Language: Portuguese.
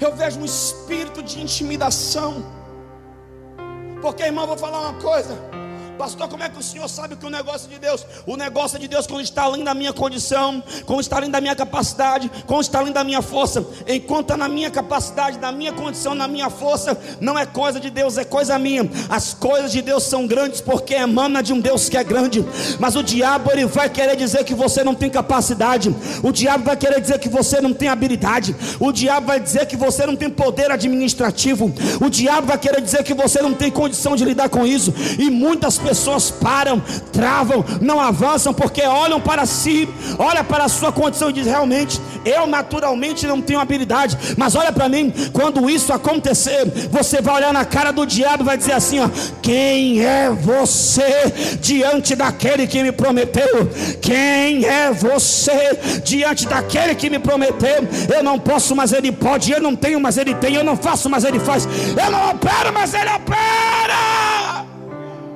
Eu vejo um espírito de intimidação. Porque, irmão, vou falar uma coisa. Pastor, como é que o senhor sabe que o negócio de Deus, o negócio de Deus, quando está além da minha condição, quando está além da minha capacidade, quando está além da minha força, enquanto está na minha capacidade, na minha condição, na minha força, não é coisa de Deus, é coisa minha. As coisas de Deus são grandes porque emana de um Deus que é grande. Mas o diabo ele vai querer dizer que você não tem capacidade. O diabo vai querer dizer que você não tem habilidade. O diabo vai dizer que você não tem poder administrativo. O diabo vai querer dizer que você não tem condição de lidar com isso. E muitas pessoas pessoas param, travam, não avançam, porque olham para si, olha para a sua condição e diz: realmente, eu naturalmente não tenho habilidade, mas olha para mim, quando isso acontecer, você vai olhar na cara do diabo e vai dizer assim: ó, quem é você diante daquele que me prometeu? Quem é você diante daquele que me prometeu? Eu não posso, mas ele pode, eu não tenho, mas ele tem, eu não faço, mas ele faz, eu não opero, mas ele opera.